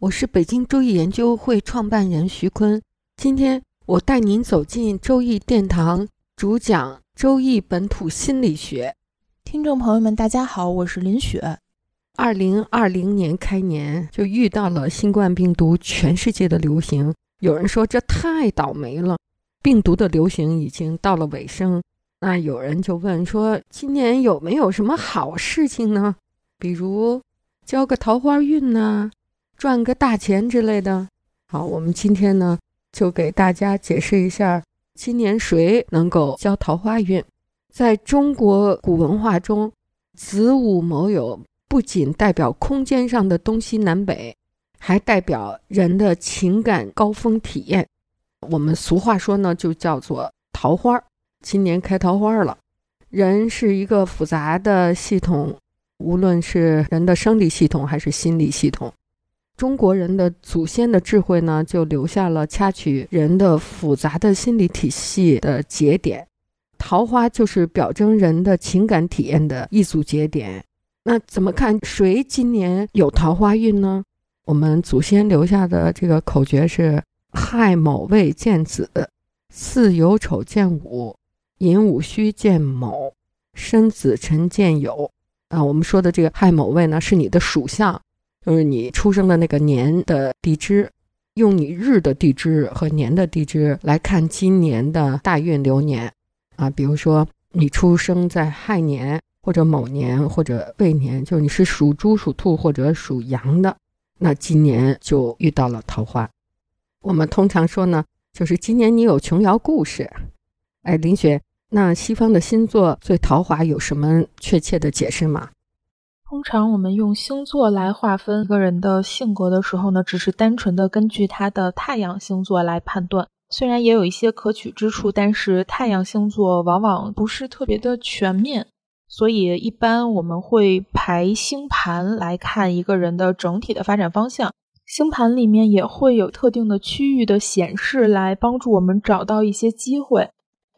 我是北京周易研究会创办人徐坤，今天我带您走进周易殿堂，主讲周易本土心理学。听众朋友们，大家好，我是林雪。二零二零年开年就遇到了新冠病毒全世界的流行，有人说这太倒霉了，病毒的流行已经到了尾声。那有人就问说，今年有没有什么好事情呢？比如交个桃花运呢？赚个大钱之类的，好，我们今天呢就给大家解释一下，今年谁能够交桃花运。在中国古文化中，子午卯酉不仅代表空间上的东西南北，还代表人的情感高峰体验。我们俗话说呢，就叫做桃花。今年开桃花了，人是一个复杂的系统，无论是人的生理系统还是心理系统。中国人的祖先的智慧呢，就留下了掐取人的复杂的心理体系的节点。桃花就是表征人的情感体验的一组节点。那怎么看谁今年有桃花运呢？我们祖先留下的这个口诀是：亥卯未见子，巳酉丑见午，寅午戌见卯，申子辰见酉。啊，我们说的这个亥卯未呢，是你的属相。就是你出生的那个年的地支，用你日的地支和年的地支来看今年的大运流年，啊，比如说你出生在亥年或者某年或者未年，就是你是属猪、属兔或者属羊的，那今年就遇到了桃花。我们通常说呢，就是今年你有琼瑶故事。哎，林雪，那西方的星座对桃花有什么确切的解释吗？通常我们用星座来划分一个人的性格的时候呢，只是单纯的根据他的太阳星座来判断。虽然也有一些可取之处，但是太阳星座往往不是特别的全面，所以一般我们会排星盘来看一个人的整体的发展方向。星盘里面也会有特定的区域的显示，来帮助我们找到一些机会。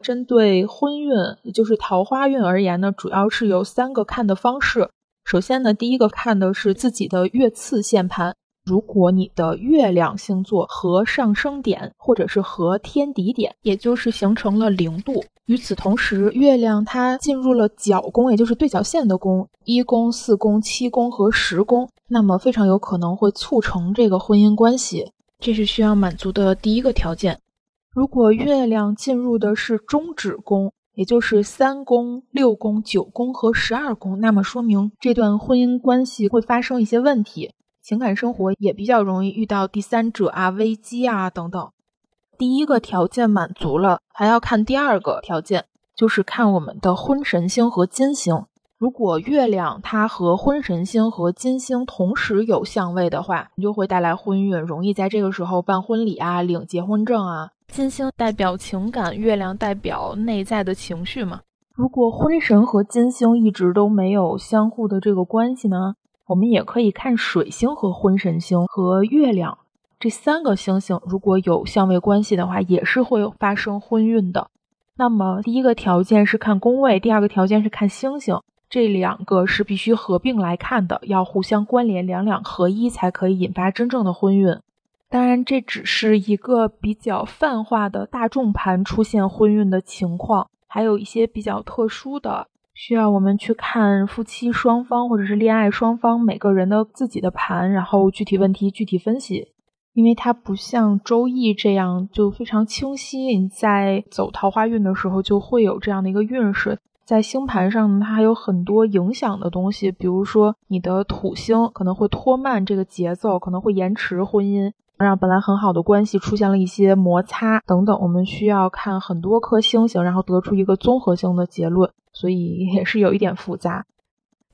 针对婚运，也就是桃花运而言呢，主要是有三个看的方式。首先呢，第一个看的是自己的月次线盘。如果你的月亮星座和上升点或者是和天敌点，也就是形成了零度，与此同时，月亮它进入了角宫，也就是对角线的宫，一宫、四宫、七宫和十宫，那么非常有可能会促成这个婚姻关系，这是需要满足的第一个条件。如果月亮进入的是中指宫。也就是三宫、六宫、九宫和十二宫，那么说明这段婚姻关系会发生一些问题，情感生活也比较容易遇到第三者啊、危机啊等等。第一个条件满足了，还要看第二个条件，就是看我们的婚神星和金星。如果月亮它和婚神星和金星同时有相位的话，就会带来婚运，容易在这个时候办婚礼啊、领结婚证啊。金星代表情感，月亮代表内在的情绪嘛。如果婚神和金星一直都没有相互的这个关系呢，我们也可以看水星和婚神星和月亮这三个星星，如果有相位关系的话，也是会发生婚运的。那么第一个条件是看宫位，第二个条件是看星星，这两个是必须合并来看的，要互相关联，两两合一才可以引发真正的婚运。当然，这只是一个比较泛化的大众盘出现婚运的情况，还有一些比较特殊的，需要我们去看夫妻双方或者是恋爱双方每个人的自己的盘，然后具体问题具体分析。因为它不像周易这样就非常清晰。你在走桃花运的时候，就会有这样的一个运势。在星盘上呢，它还有很多影响的东西，比如说你的土星可能会拖慢这个节奏，可能会延迟婚姻，让本来很好的关系出现了一些摩擦等等。我们需要看很多颗星星，然后得出一个综合性的结论，所以也是有一点复杂。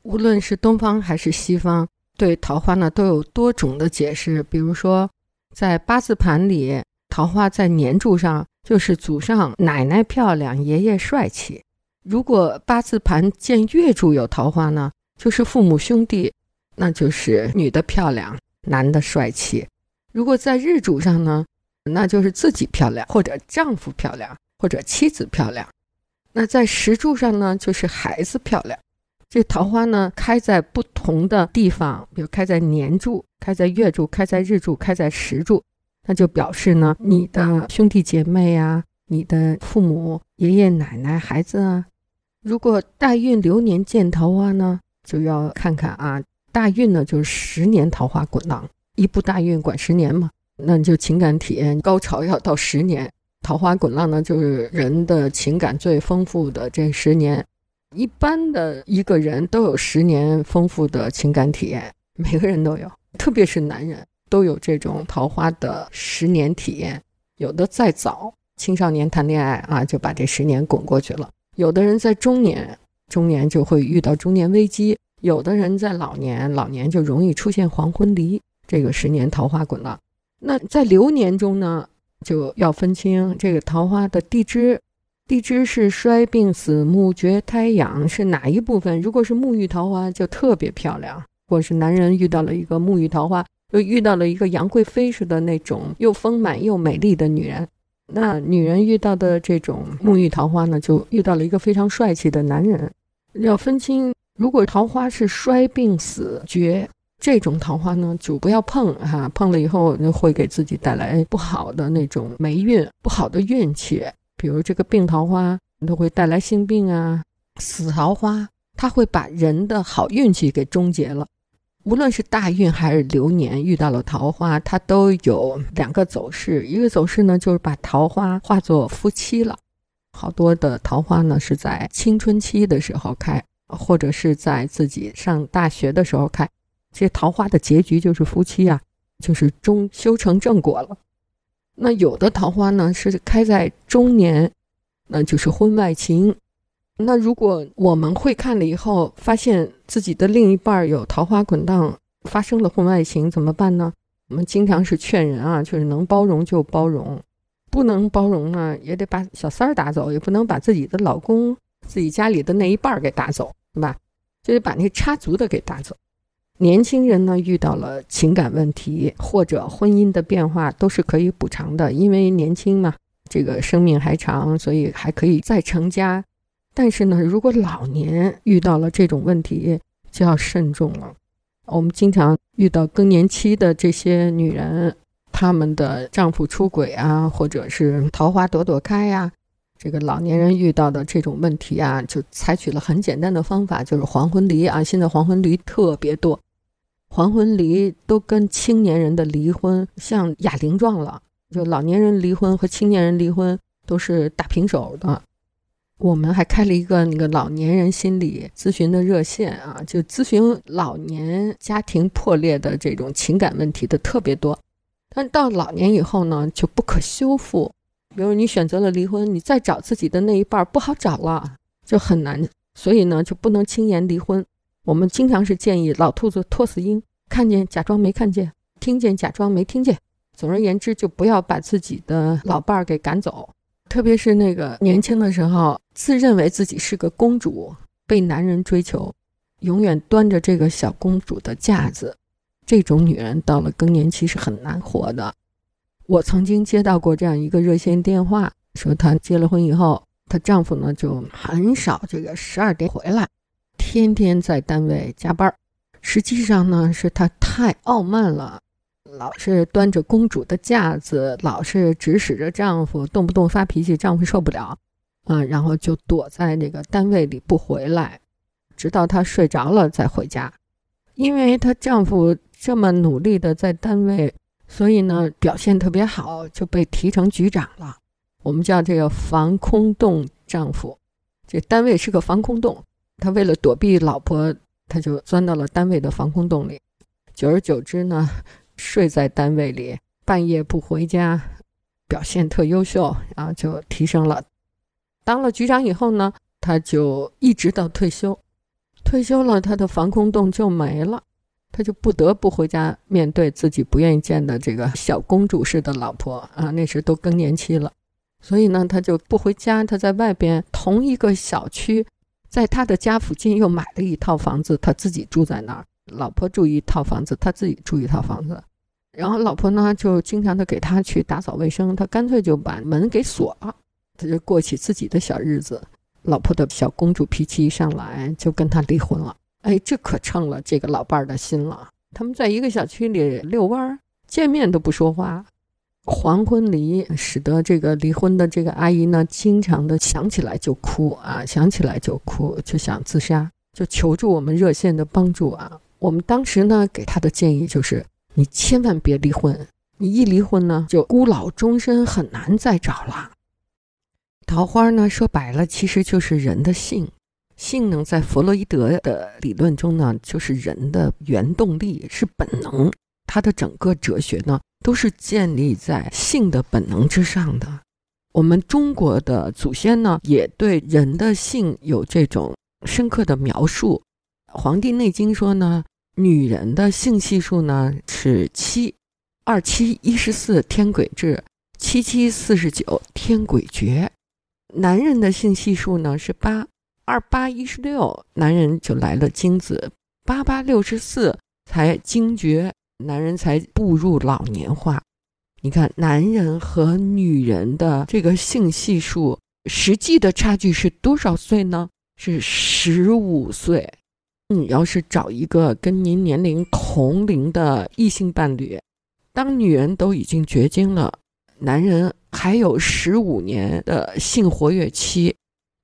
无论是东方还是西方，对桃花呢都有多种的解释，比如说。在八字盘里，桃花在年柱上，就是祖上奶奶漂亮，爷爷帅气。如果八字盘见月柱有桃花呢，就是父母兄弟，那就是女的漂亮，男的帅气。如果在日柱上呢，那就是自己漂亮，或者丈夫漂亮，或者妻子漂亮。那在时柱上呢，就是孩子漂亮。这桃花呢，开在不同的地方，比如开在年柱、开在月柱、开在日柱、开在时柱，那就表示呢，你的兄弟姐妹啊，你的父母、爷爷奶奶、孩子啊。如果大运流年见桃花呢，就要看看啊，大运呢就是十年桃花滚浪，一部大运管十年嘛，那你就情感体验高潮要到十年，桃花滚浪呢，就是人的情感最丰富的这十年。一般的一个人都有十年丰富的情感体验，每个人都有，特别是男人都有这种桃花的十年体验。有的再早，青少年谈恋爱啊，就把这十年滚过去了；有的人在中年，中年就会遇到中年危机；有的人在老年，老年就容易出现黄昏离。这个十年桃花滚了，那在流年中呢，就要分清这个桃花的地支。地支是衰病死木绝胎养是哪一部分？如果是沐浴桃花，就特别漂亮；或是男人遇到了一个沐浴桃花，又遇到了一个杨贵妃似的那种又丰满又美丽的女人，那女人遇到的这种沐浴桃花呢，就遇到了一个非常帅气的男人。要分清，如果桃花是衰病死绝这种桃花呢，就不要碰哈，碰了以后会给自己带来不好的那种霉运、不好的运气。比如这个病桃花，都会带来性病啊；死桃花，它会把人的好运气给终结了。无论是大运还是流年遇到了桃花，它都有两个走势。一个走势呢，就是把桃花化作夫妻了。好多的桃花呢，是在青春期的时候开，或者是在自己上大学的时候开。这桃花的结局就是夫妻啊，就是终修成正果了。那有的桃花呢是开在中年，那就是婚外情。那如果我们会看了以后，发现自己的另一半有桃花滚荡，发生了婚外情，怎么办呢？我们经常是劝人啊，就是能包容就包容，不能包容呢，也得把小三儿打走，也不能把自己的老公、自己家里的那一半儿给打走，对吧？就得把那插足的给打走。年轻人呢，遇到了情感问题或者婚姻的变化，都是可以补偿的，因为年轻嘛，这个生命还长，所以还可以再成家。但是呢，如果老年遇到了这种问题，就要慎重了。我们经常遇到更年期的这些女人，她们的丈夫出轨啊，或者是桃花朵朵开呀，这个老年人遇到的这种问题啊，就采取了很简单的方法，就是黄昏离啊。现在黄昏离特别多。黄昏离都跟青年人的离婚像哑铃状了，就老年人离婚和青年人离婚都是打平手的。我们还开了一个那个老年人心理咨询的热线啊，就咨询老年家庭破裂的这种情感问题的特别多。但到老年以后呢，就不可修复。比如你选择了离婚，你再找自己的那一半不好找了，就很难。所以呢，就不能轻言离婚。我们经常是建议老兔子拖死鹰，看见假装没看见，听见假装没听见。总而言之，就不要把自己的老伴儿给赶走。特别是那个年轻的时候，自认为自己是个公主，被男人追求，永远端着这个小公主的架子，这种女人到了更年期是很难活的。我曾经接到过这样一个热线电话，说她结了婚以后，她丈夫呢就很少这个十二点回来。天天在单位加班，实际上呢是她太傲慢了，老是端着公主的架子，老是指使着丈夫，动不动发脾气，丈夫受不了，啊，然后就躲在那个单位里不回来，直到她睡着了再回家。因为她丈夫这么努力的在单位所以呢表现特别好，就被提成局长了。我们叫这个防空洞丈夫，这单位是个防空洞，他为了躲避老婆，他就钻到了单位的防空洞里。久而久之呢，睡在单位里，半夜不回家，表现特优秀，然后就提升了。当了局长以后呢，他就一直到退休。退休了，他的防空洞就没了，他就不得不回家面对自己不愿意见的这个小公主式的老婆啊。那时都更年期了，所以呢，他就不回家，他在外边同一个小区，在他的家附近又买了一套房子，他自己住在那儿，老婆住一套房子，他自己住一套房子。然后老婆呢，就经常的给他去打扫卫生，他干脆就把门给锁了，他就过起自己的小日子。老婆的小公主脾气一上来，就跟他离婚了。哎，这可成了这个老伴儿的心了。他们在一个小区里遛弯儿，见面都不说话。黄昏离使得这个离婚的这个阿姨呢，经常的想起来就哭啊，想起来就哭，就想自杀，就求助我们热线的帮助啊。我们当时呢，给她的建议就是：你千万别离婚，你一离婚呢，就孤老终身，很难再找了。桃花呢，说白了其实就是人的性。性呢，在弗洛伊德的理论中呢，就是人的原动力，是本能。他的整个哲学呢，都是建立在性的本能之上的。我们中国的祖先呢，也对人的性有这种深刻的描述。《黄帝内经》说呢，女人的性系数呢是七，二七一十四天癸至，七七四十九天癸绝。男人的性系数呢是八二八一十六，男人就来了精子；八八六十四才精绝，男人才步入老年化。你看，男人和女人的这个性系数实际的差距是多少岁呢？是十五岁。你要是找一个跟您年龄同龄的异性伴侣，当女人都已经绝经了，男人。还有十五年的性活跃期，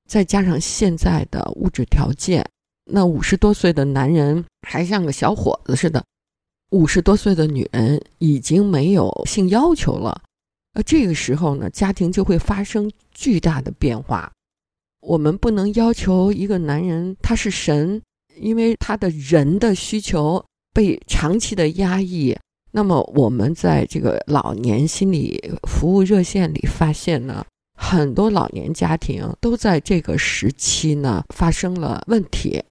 再加上现在的物质条件，那五十多岁的男人还像个小伙子似的，五十多岁的女人已经没有性要求了。呃，这个时候呢，家庭就会发生巨大的变化。我们不能要求一个男人他是神，因为他的人的需求被长期的压抑。那么我们在这个老年心理服务热线里发现呢，很多老年家庭都在这个时期呢发生了问题，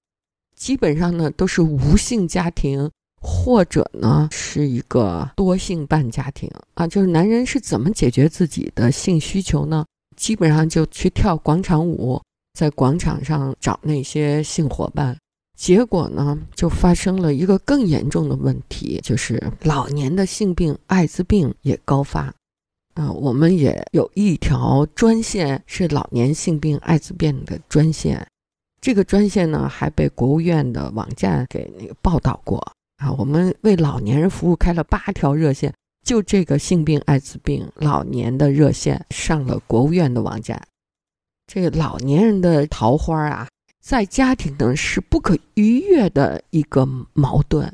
基本上呢都是无性家庭，或者呢是一个多性伴家庭啊。就是男人是怎么解决自己的性需求呢？基本上就去跳广场舞，在广场上找那些性伙伴。结果呢，就发生了一个更严重的问题，就是老年的性病艾滋病也高发。啊，我们也有一条专线是老年性病艾滋病的专线，这个专线呢还被国务院的网站给那个报道过。啊，我们为老年人服务开了八条热线，就这个性病艾滋病老年的热线上了国务院的网站。这个老年人的桃花啊。在家庭呢是不可逾越的一个矛盾，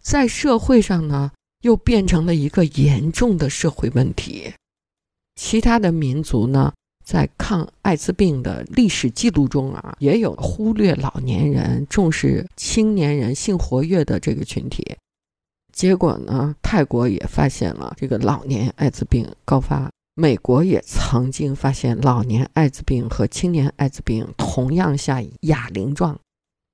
在社会上呢又变成了一个严重的社会问题。其他的民族呢，在抗艾滋病的历史记录中啊，也有忽略老年人、重视青年人性活跃的这个群体。结果呢，泰国也发现了这个老年艾滋病高发。美国也曾经发现老年艾滋病和青年艾滋病同样下哑铃状。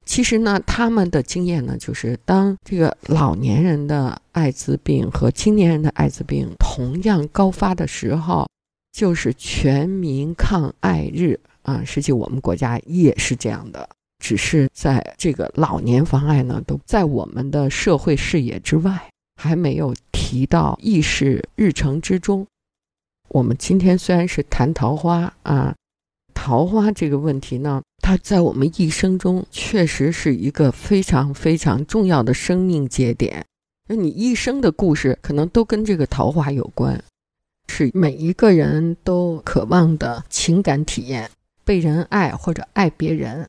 其实呢，他们的经验呢，就是当这个老年人的艾滋病和青年人的艾滋病同样高发的时候，就是全民抗艾日啊。实际我们国家也是这样的，只是在这个老年防癌呢，都在我们的社会视野之外，还没有提到议事日程之中。我们今天虽然是谈桃花啊，桃花这个问题呢，它在我们一生中确实是一个非常非常重要的生命节点。那你一生的故事可能都跟这个桃花有关，是每一个人都渴望的情感体验，被人爱或者爱别人。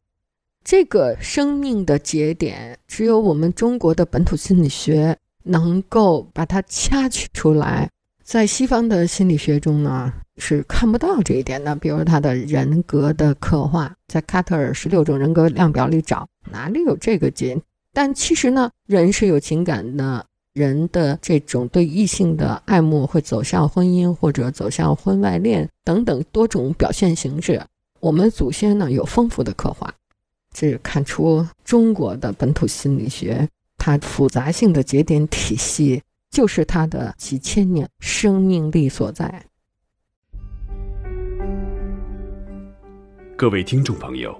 这个生命的节点，只有我们中国的本土心理学能够把它掐取出来。在西方的心理学中呢，是看不到这一点的。比如他的人格的刻画，在卡特尔十六种人格量表里找，哪里有这个节？但其实呢，人是有情感的，人的这种对异性的爱慕会走向婚姻或者走向婚外恋等等多种表现形式。我们祖先呢有丰富的刻画，这看出中国的本土心理学它复杂性的节点体系。就是它的几千年生命力所在。各位听众朋友，